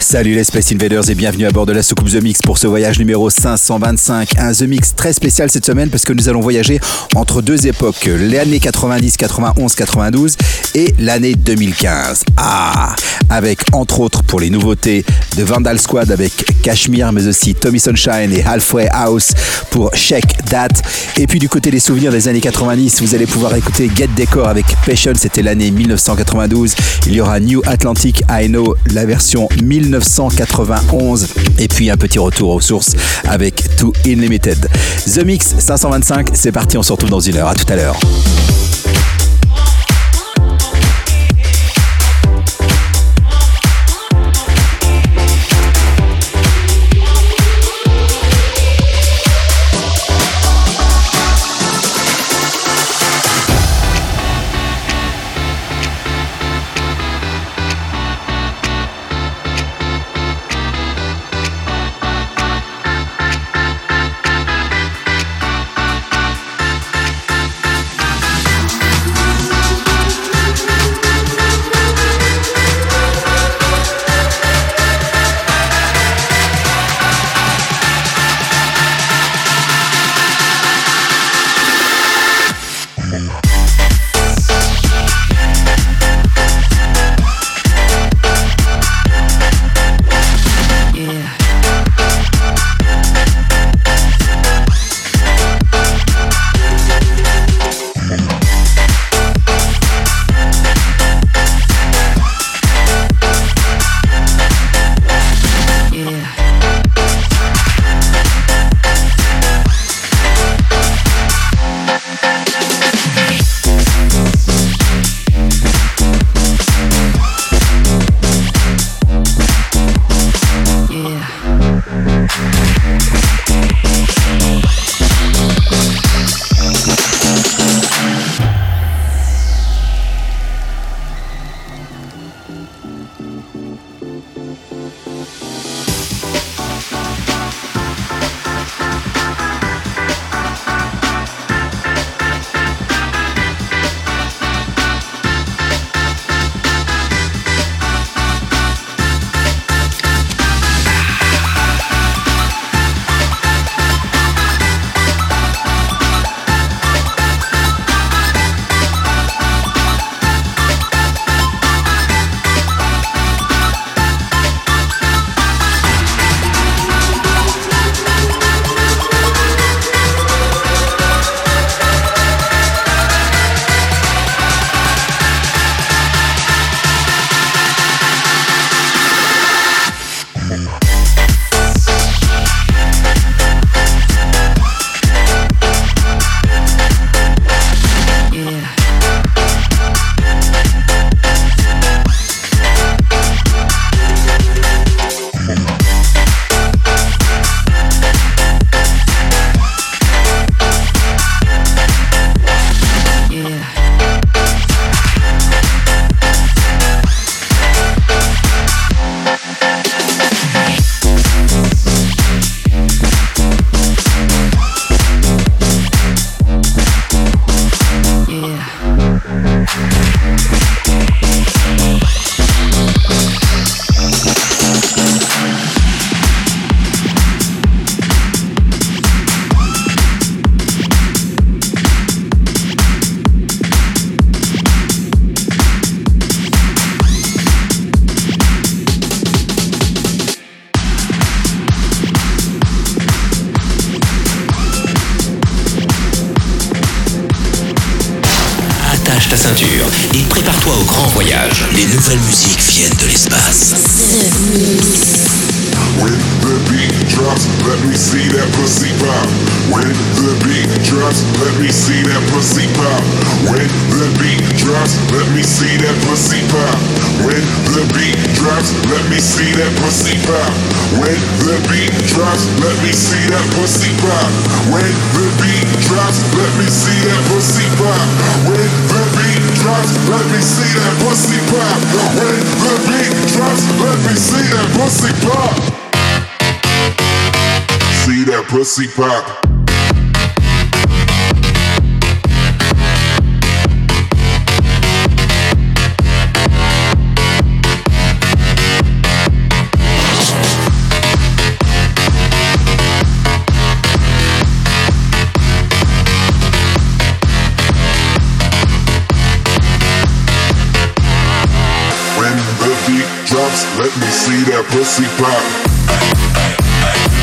Salut les Space Invaders et bienvenue à bord de la soucoupe The Mix pour ce voyage numéro 525. Un The Mix très spécial cette semaine parce que nous allons voyager entre deux époques, l'année 90, 91, 92 et l'année 2015. Ah Avec entre autres pour les nouveautés de Vandal Squad avec Cashmere mais aussi Tommy Sunshine et Halfway House pour Check That. Et puis du côté des souvenirs des années 90, vous allez pouvoir écouter Get Decor avec Passion, c'était l'année 1992. Il y aura New Atlantic I Know, la version 1991. Et puis un petit retour aux sources avec Too Unlimited. The Mix 525, c'est parti, on se retrouve dans une heure. À tout à l'heure. Let me see that pussy pop.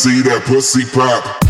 See that pussy pop.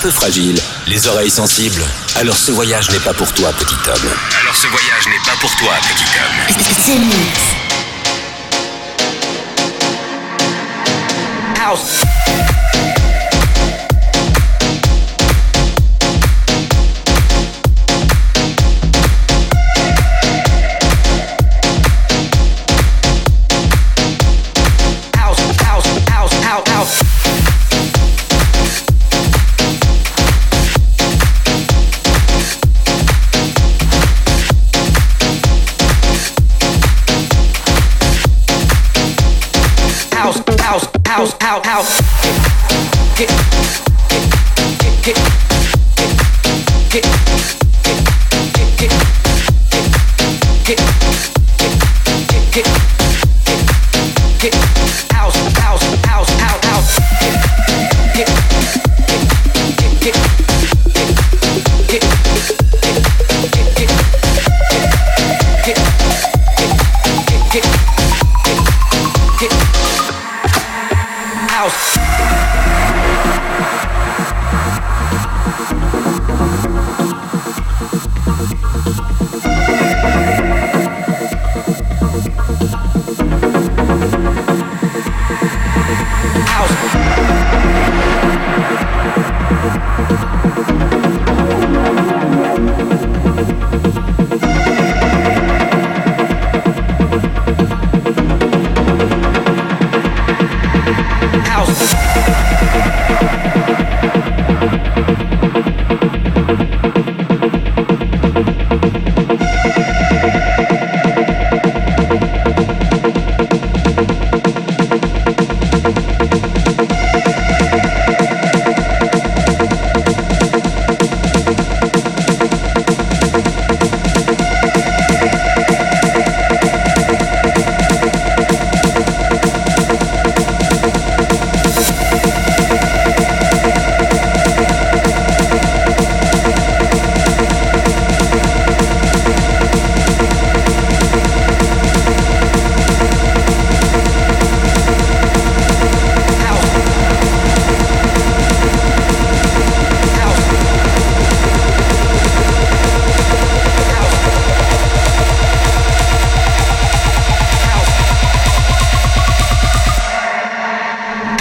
Peu fragile, les oreilles sensibles. Alors ce voyage n'est pas pour toi, petit homme. Alors ce voyage n'est pas pour toi, petit homme. House.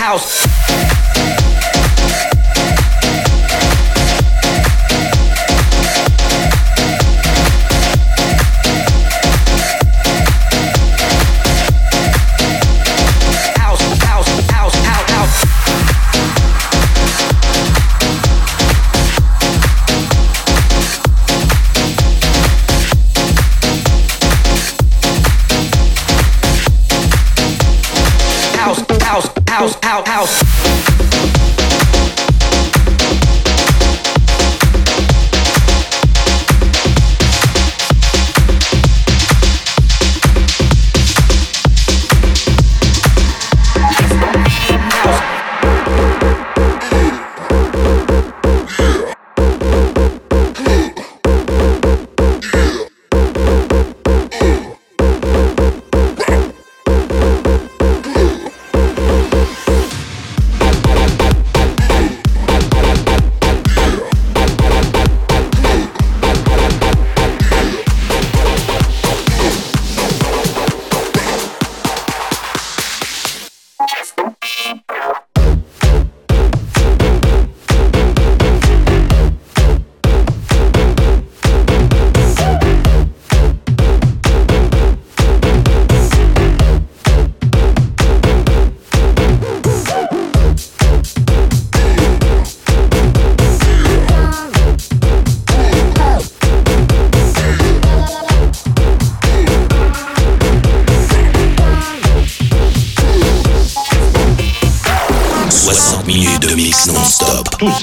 house. Tout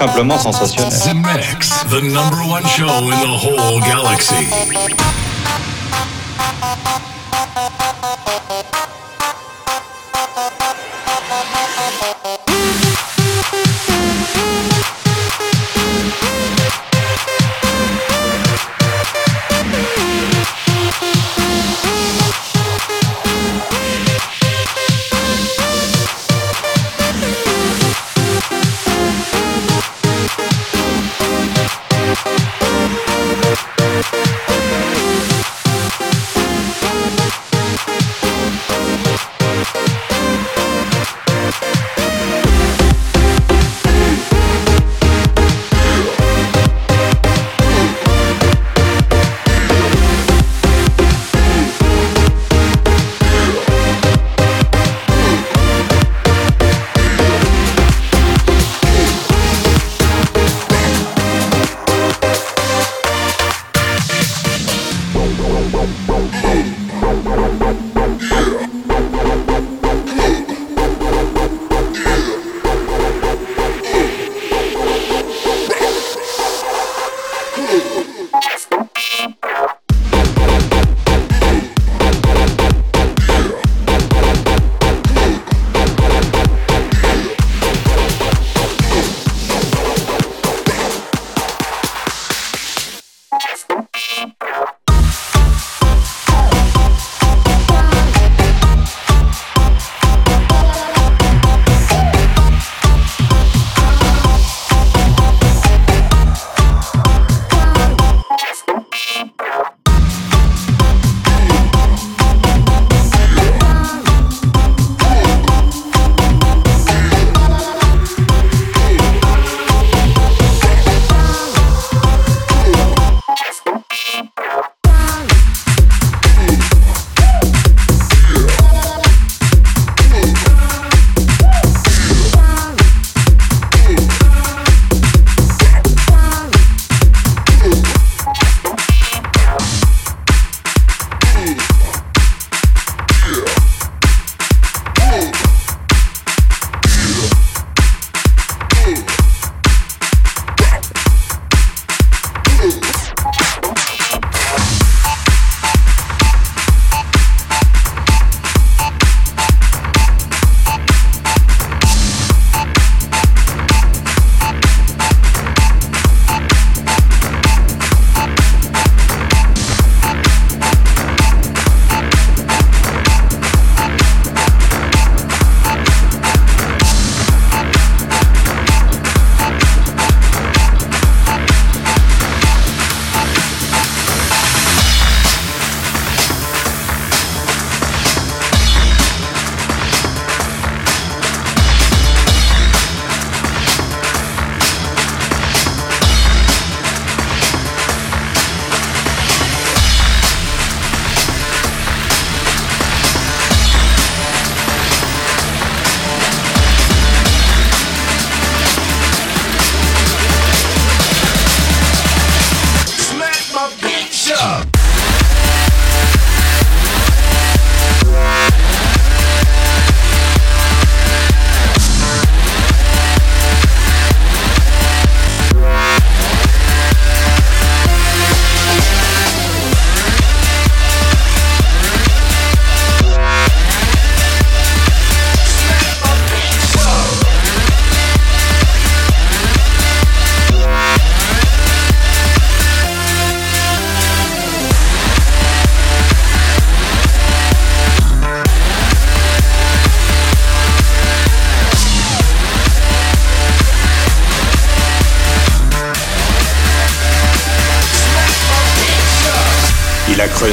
simplement sensationnel. Mix, the number one show in the whole galaxy.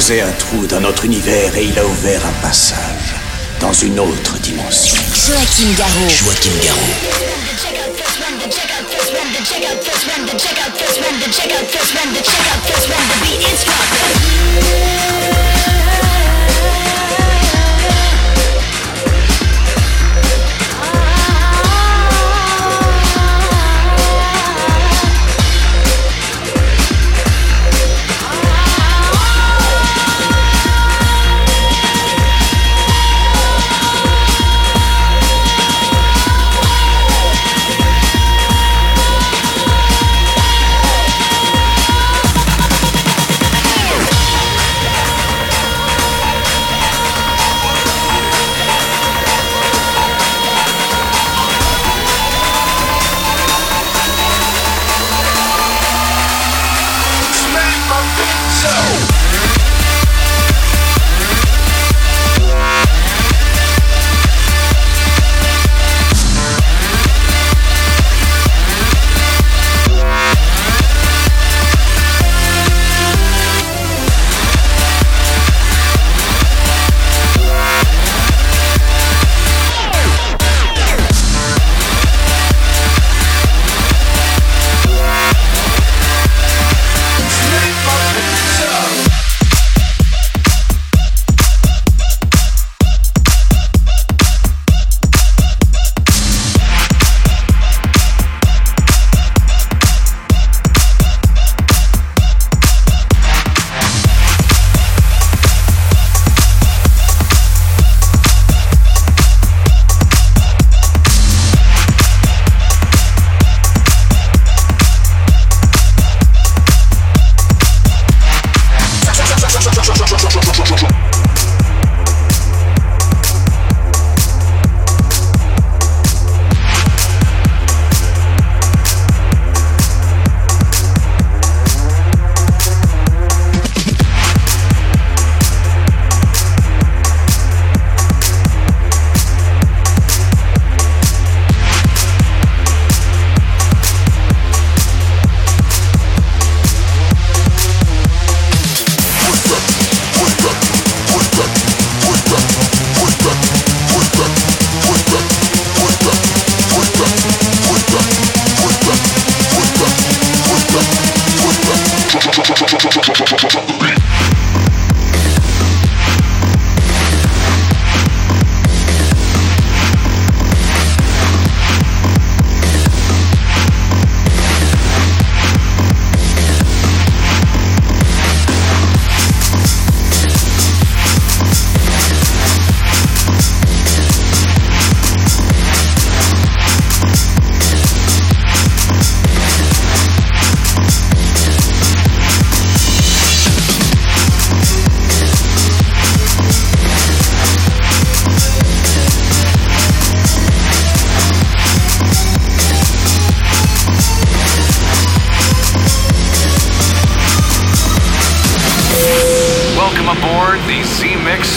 faisait un trou dans notre univers et il a ouvert un passage dans une autre dimension. Joachim Garraud. Joachim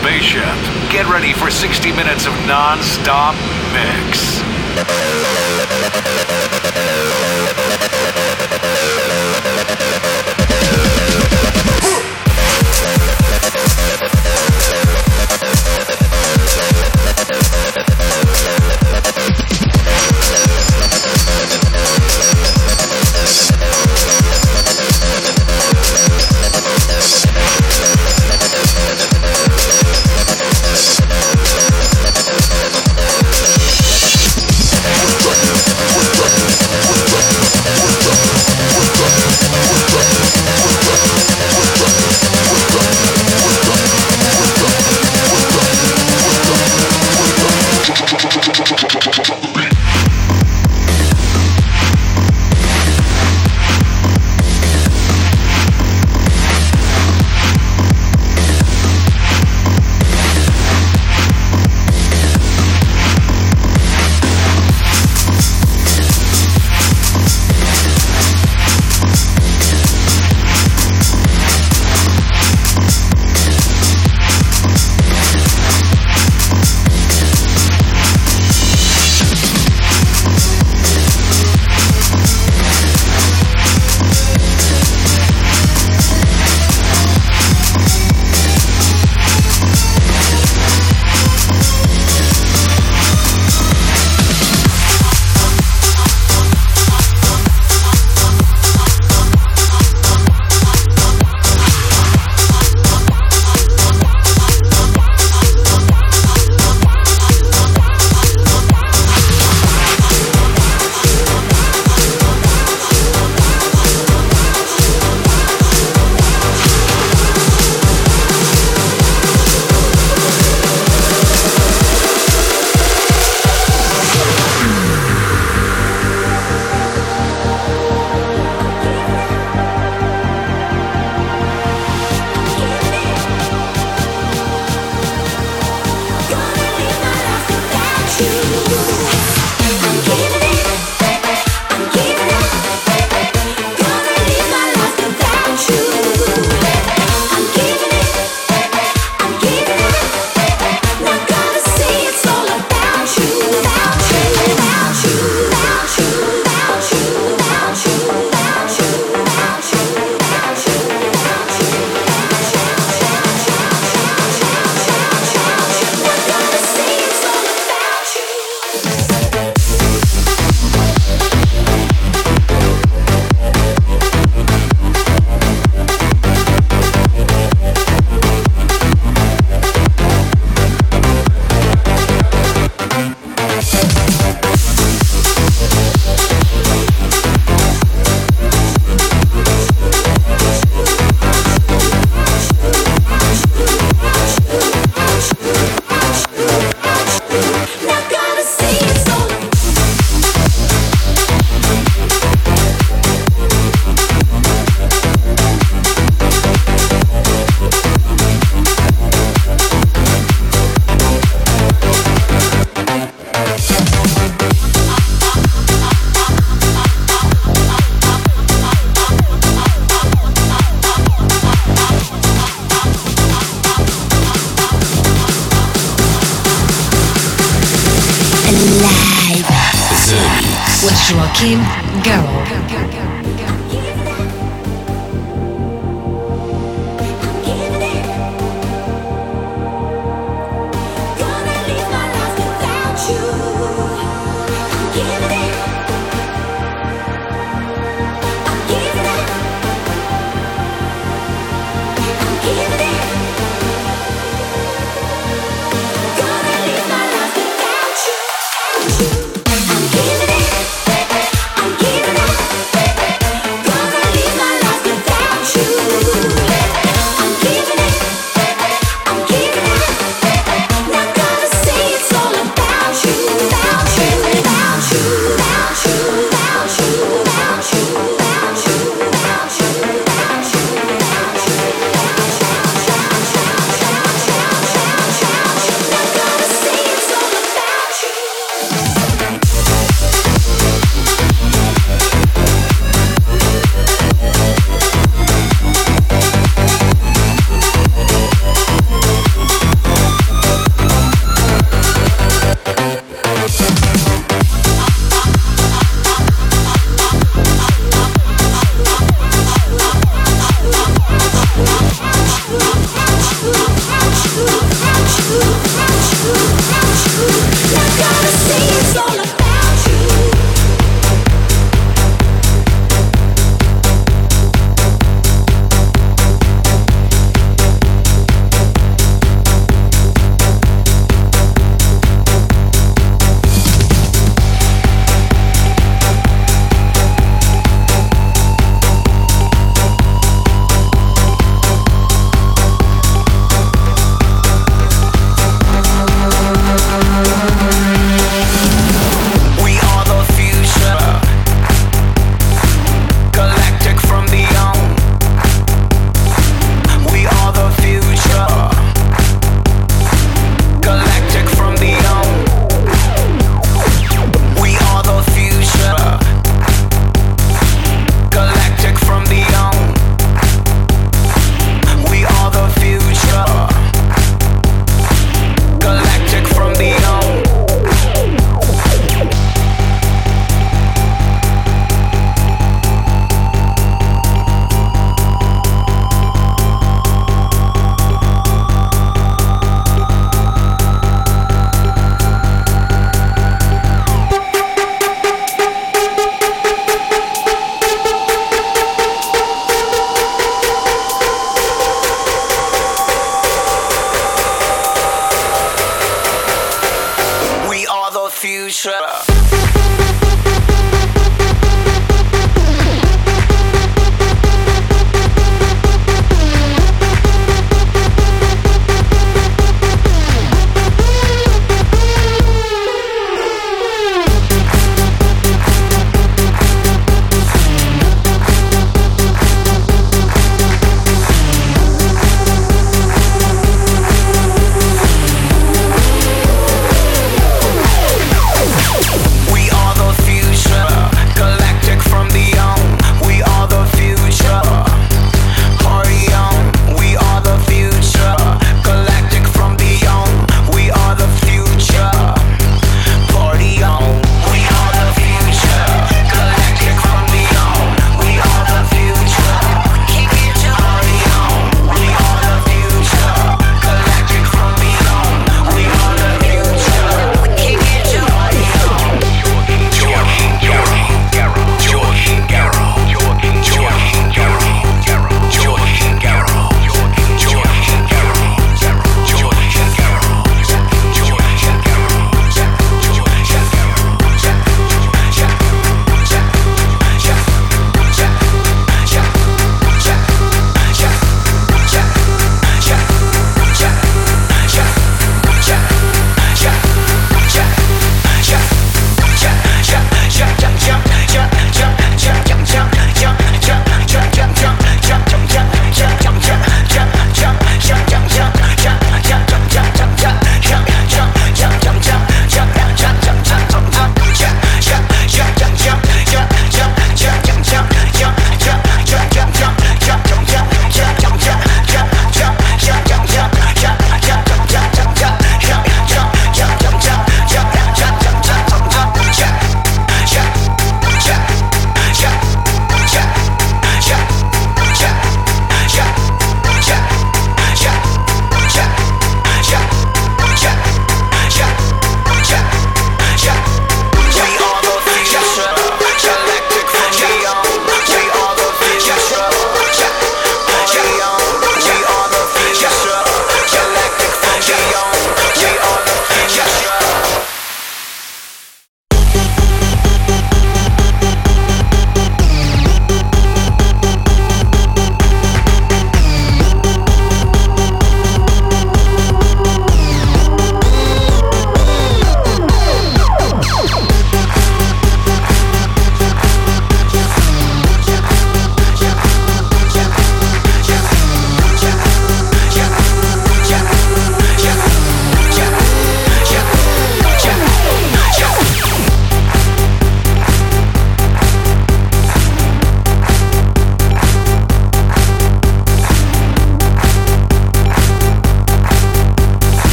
spaceship. Get ready for 60 minutes of non-stop mix.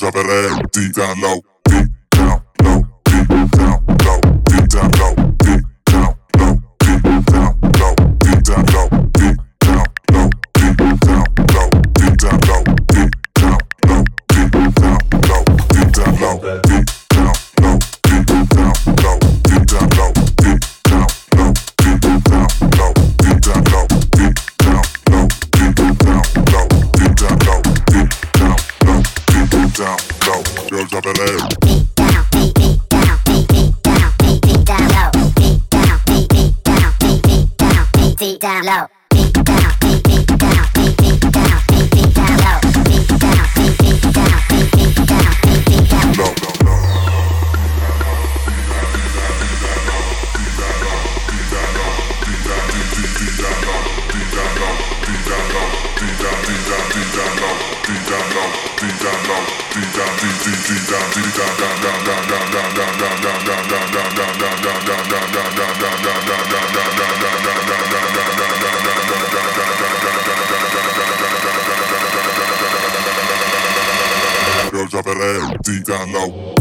drop it deep down low, deep down low, deep down low, deep down low. out. galera de canal.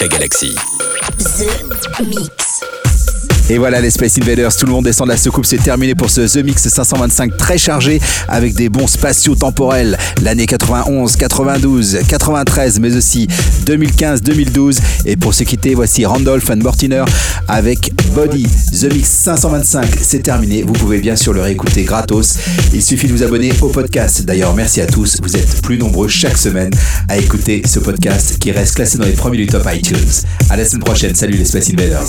La galaxie. Et voilà les Space Invaders, tout le monde descend de la soucoupe, c'est terminé pour ce The Mix 525 très chargé avec des bons spatiaux temporels. L'année 91, 92, 93, mais aussi 2015, 2012. Et pour se quitter, voici Randolph and Mortiner avec Body. The Mix 525, c'est terminé. Vous pouvez bien sûr le réécouter gratos. Il suffit de vous abonner au podcast. D'ailleurs, merci à tous. Vous êtes plus nombreux chaque semaine à écouter ce podcast qui reste classé dans les premiers du top iTunes. À la semaine prochaine. Salut les Space Invaders.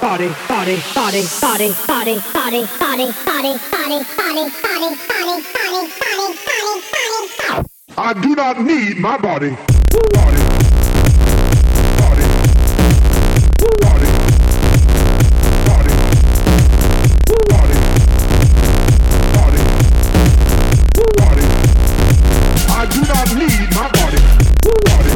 Body, body, body, body, body, body, body, body, body, body, body, body, body, body, body, body, body. I do not need my body. Body. Body. Body. Body. Body. Body. Body. I do not need my. Body. Body.